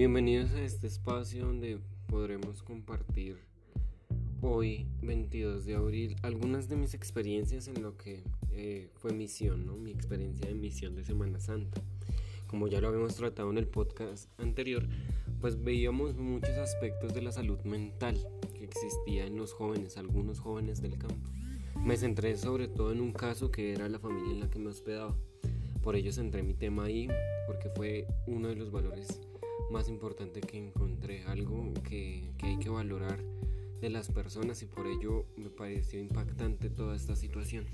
Bienvenidos a este espacio donde podremos compartir hoy, 22 de abril, algunas de mis experiencias en lo que eh, fue misión, ¿no? mi experiencia de misión de Semana Santa. Como ya lo habíamos tratado en el podcast anterior, pues veíamos muchos aspectos de la salud mental que existía en los jóvenes, algunos jóvenes del campo. Me centré sobre todo en un caso que era la familia en la que me hospedaba. Por ello centré mi tema ahí, porque fue uno de los valores más importantes que encontré, algo que, que hay que valorar de las personas y por ello me pareció impactante toda esta situación.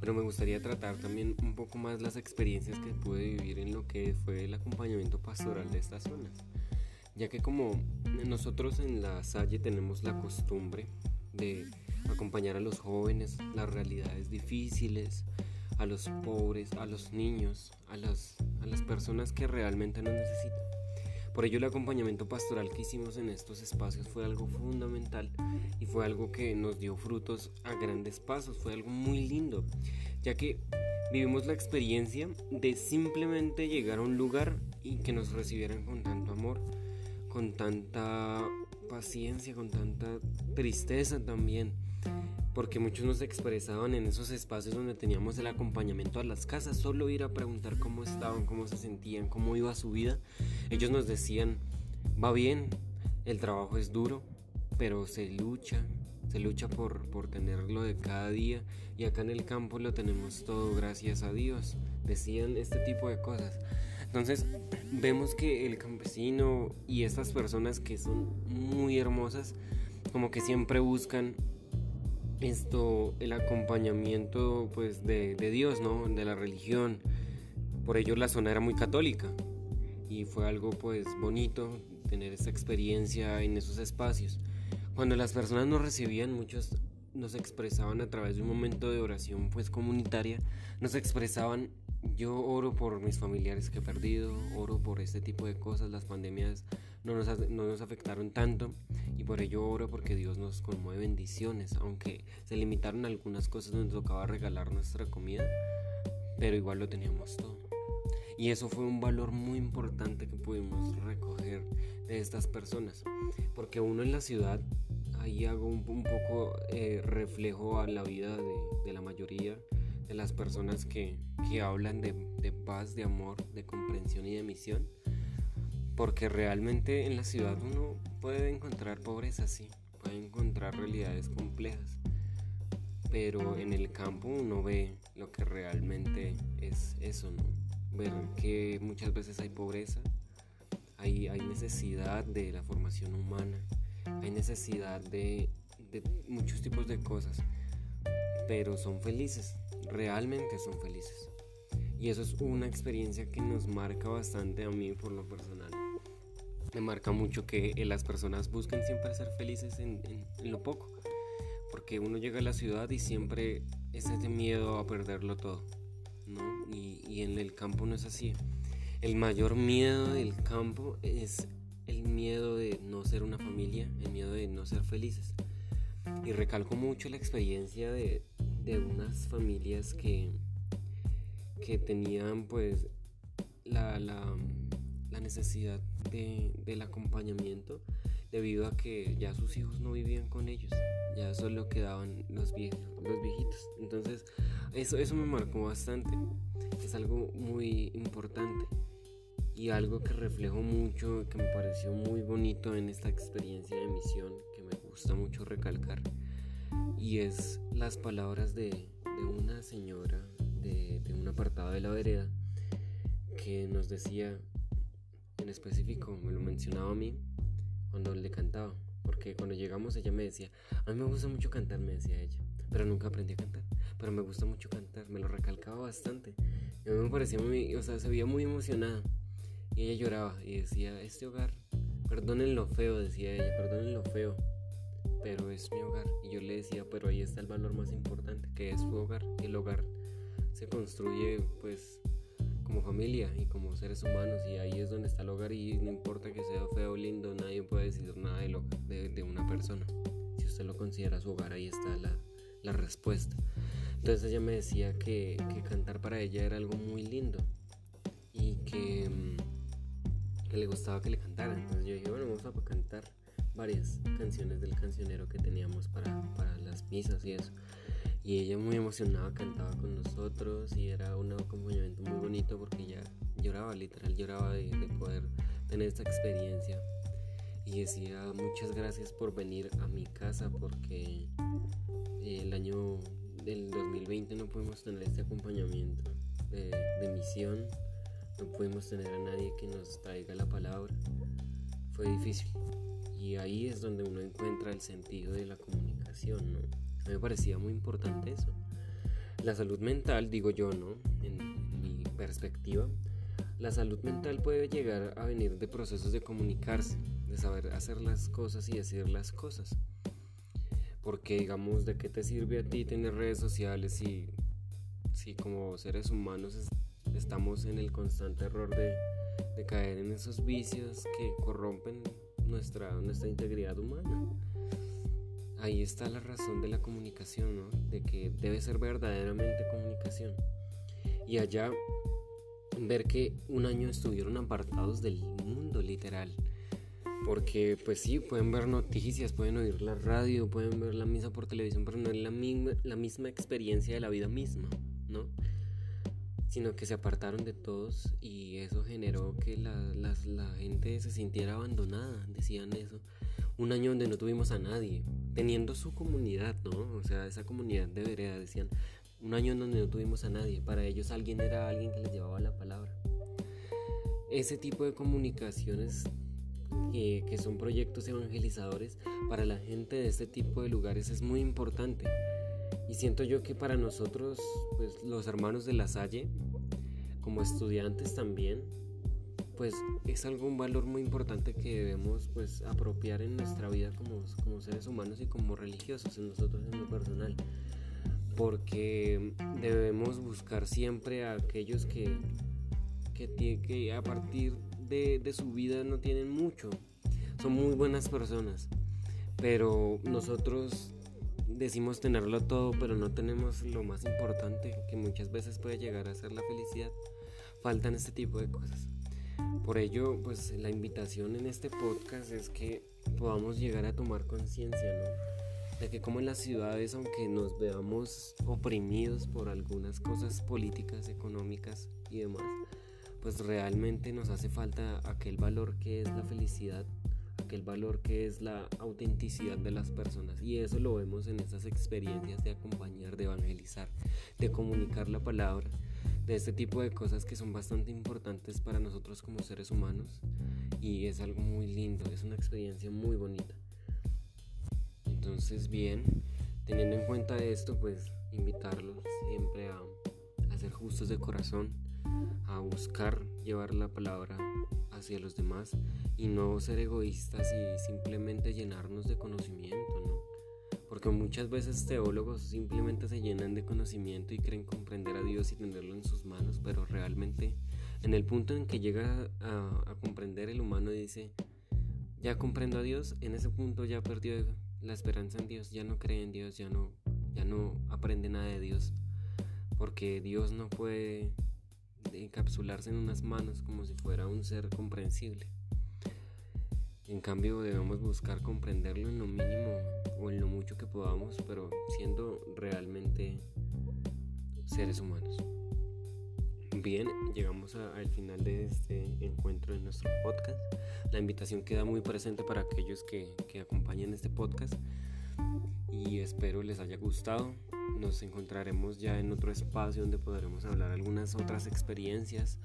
Pero me gustaría tratar también un poco más las experiencias que pude vivir en lo que fue el acompañamiento pastoral de estas zonas, ya que como nosotros en la Salle tenemos la costumbre de acompañar a los jóvenes, las realidades difíciles, a los pobres, a los niños, a las, a las personas que realmente nos necesitan. Por ello el acompañamiento pastoral que hicimos en estos espacios fue algo fundamental y fue algo que nos dio frutos a grandes pasos, fue algo muy lindo, ya que vivimos la experiencia de simplemente llegar a un lugar y que nos recibieran con tanto amor, con tanta paciencia, con tanta tristeza también porque muchos nos expresaban en esos espacios donde teníamos el acompañamiento a las casas, solo ir a preguntar cómo estaban, cómo se sentían, cómo iba su vida. Ellos nos decían, va bien, el trabajo es duro, pero se lucha, se lucha por, por tenerlo de cada día y acá en el campo lo tenemos todo gracias a Dios. Decían este tipo de cosas. Entonces vemos que el campesino y estas personas que son muy hermosas, como que siempre buscan esto, el acompañamiento pues de, de, Dios, ¿no? De la religión. Por ello la zona era muy católica y fue algo pues bonito tener esa experiencia en esos espacios. Cuando las personas nos recibían, muchos nos expresaban a través de un momento de oración pues comunitaria, nos expresaban yo oro por mis familiares que he perdido, oro por este tipo de cosas, las pandemias no nos, no nos afectaron tanto y por ello oro porque Dios nos conmueve bendiciones, aunque se limitaron algunas cosas donde tocaba regalar nuestra comida, pero igual lo teníamos todo. Y eso fue un valor muy importante que pudimos recoger de estas personas, porque uno en la ciudad, ahí hago un, un poco eh, reflejo a la vida de, de la mayoría, de las personas que, que hablan de, de, paz, de amor, de comprensión y de misión. Porque realmente en la ciudad uno puede encontrar pobreza, sí, puede encontrar realidades complejas. Pero en el campo uno ve lo que realmente es eso, ¿no? Ver que muchas veces hay pobreza, hay, hay necesidad de la formación humana, hay necesidad de, de muchos tipos de cosas, pero son felices, realmente son felices. Y eso es una experiencia que nos marca bastante a mí por lo personal. Me marca mucho que las personas busquen siempre ser felices en, lo poco. Porque uno llega a la ciudad y siempre es ese miedo a perderlo todo. ¿no? Y en el campo no es así. El mayor miedo del campo es el miedo de no ser una familia, el miedo de no ser felices. Y recalco mucho la experiencia de, de unas familias que, que tenían pues la, la, necesidad de, del acompañamiento debido a que ya sus hijos no vivían con ellos, ya solo quedaban los, viejos, los viejitos. Entonces eso, eso me marcó bastante, es algo muy importante y algo que reflejo mucho, que me pareció muy bonito en esta experiencia de misión, que me gusta mucho recalcar y es las palabras de, una señora de, un apartado de la vereda que nos decía en específico, me lo mencionaba a mí cuando le cantaba, porque cuando llegamos ella me decía, a mí me gusta mucho cantar, me decía ella, pero nunca aprendí a cantar, pero me gusta mucho cantar, me lo recalcaba bastante, a mí me parecía muy, o sea, se veía muy emocionada, y ella lloraba y decía, este hogar, perdonen lo feo, decía ella, perdonen lo feo, pero es mi hogar. Y yo le decía, pero ahí está el valor más importante, que es su hogar. El hogar se construye pues como familia y como seres humanos y ahí es donde está el hogar y no importa que sea feo o lindo, nadie puede decir nada de, lo, de, una persona. Si usted lo considera su hogar, ahí está la, la respuesta. Entonces ella me decía que, que, cantar para ella era algo muy lindo y que, que le gustaba que le cantaran. Entonces yo dije, bueno, vamos a cantar varias canciones del cancionero que teníamos para, para las misas y eso. Y ella muy emocionada cantaba con nosotros y era un acompañamiento muy bonito porque ella lloraba, literal lloraba de, de poder tener esta experiencia. Y decía muchas gracias por venir a mi casa porque el año del 2020 no pudimos tener este acompañamiento de, de misión, no pudimos tener a nadie que nos traiga la palabra. Fue difícil. Y ahí es donde uno encuentra el sentido de la comunicación, ¿no? A mí me parecía muy importante eso. La salud mental, digo yo, ¿no? En mi perspectiva, la salud mental puede llegar a venir de procesos de comunicarse, de saber hacer las cosas y decir las cosas. Porque digamos, ¿de qué te sirve a ti tener redes sociales si, si como seres humanos estamos en el constante error de, de caer en esos vicios que corrompen nuestra, nuestra integridad humana? Ahí está la razón de la comunicación, ¿no? De que debe ser verdaderamente comunicación. Y allá ver que un año estuvieron apartados del mundo literal porque pues sí, pueden ver noticias, pueden oír la radio, pueden ver la misa por televisión, pero no es la misma, la misma experiencia de la vida misma, ¿no? Sino que se apartaron de todos y eso generó que la, la gente se sintiera abandonada, decían eso. Un año donde no tuvimos a nadie, teniendo su comunidad, ¿no? O sea, esa comunidad de vereda, decían, un año donde no tuvimos a nadie, para ellos alguien era alguien que les llevaba la palabra. Ese tipo de comunicaciones que, son proyectos evangelizadores para la gente de este tipo de lugares es muy importante. Y siento yo que para nosotros, pues los hermanos de la Salle, como estudiantes también, pues es algo un valor muy importante que debemos pues apropiar en nuestra vida como, como seres humanos y como religiosos en nosotros en lo personal porque debemos buscar siempre a aquellos que, que, que a partir de, su vida no tienen mucho. Son muy buenas personas. Pero nosotros decimos tenerlo todo, pero no tenemos lo más importante, que muchas veces puede llegar a ser la felicidad. Faltan este tipo de cosas. Por ello, pues la invitación en este podcast es que podamos llegar a tomar conciencia, ¿no? De que como en las ciudades, aunque nos veamos oprimidos por algunas cosas políticas, económicas y demás, pues realmente nos hace falta aquel valor que es la felicidad, aquel valor que es la autenticidad de las personas. Y eso lo vemos en esas experiencias de acompañar, de evangelizar, de comunicar la palabra, de este tipo de cosas que son bastante importantes para nosotros como seres humanos. Y es algo muy lindo, es una experiencia muy bonita. Entonces, bien, teniendo en cuenta esto, pues invitarlos siempre a, a ser justos de corazón a buscar llevar la palabra hacia los demás y no ser egoístas y simplemente llenarnos de conocimiento, ¿no? Porque muchas veces teólogos simplemente se llenan de conocimiento y creen comprender a Dios y tenerlo en sus manos, pero realmente en el punto en que llega a, comprender el humano dice, ya comprendo a Dios, en ese punto ya perdió la esperanza en Dios, ya no cree en Dios, ya no, ya no aprende nada de Dios, porque Dios no puede encapsularse en unas manos como si fuera un ser comprensible. En cambio debemos buscar comprenderlo en lo mínimo o en lo mucho que podamos, pero siendo realmente seres humanos. Bien, llegamos al final de este encuentro en nuestro podcast. La invitación queda muy presente para aquellos que, que acompañan este podcast y espero les haya gustado nos encontraremos ya en otro espacio donde podremos hablar algunas otras experiencias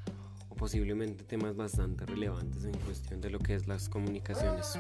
posiblemente temas bastante relevantes en cuestión de lo que es las comunicaciones.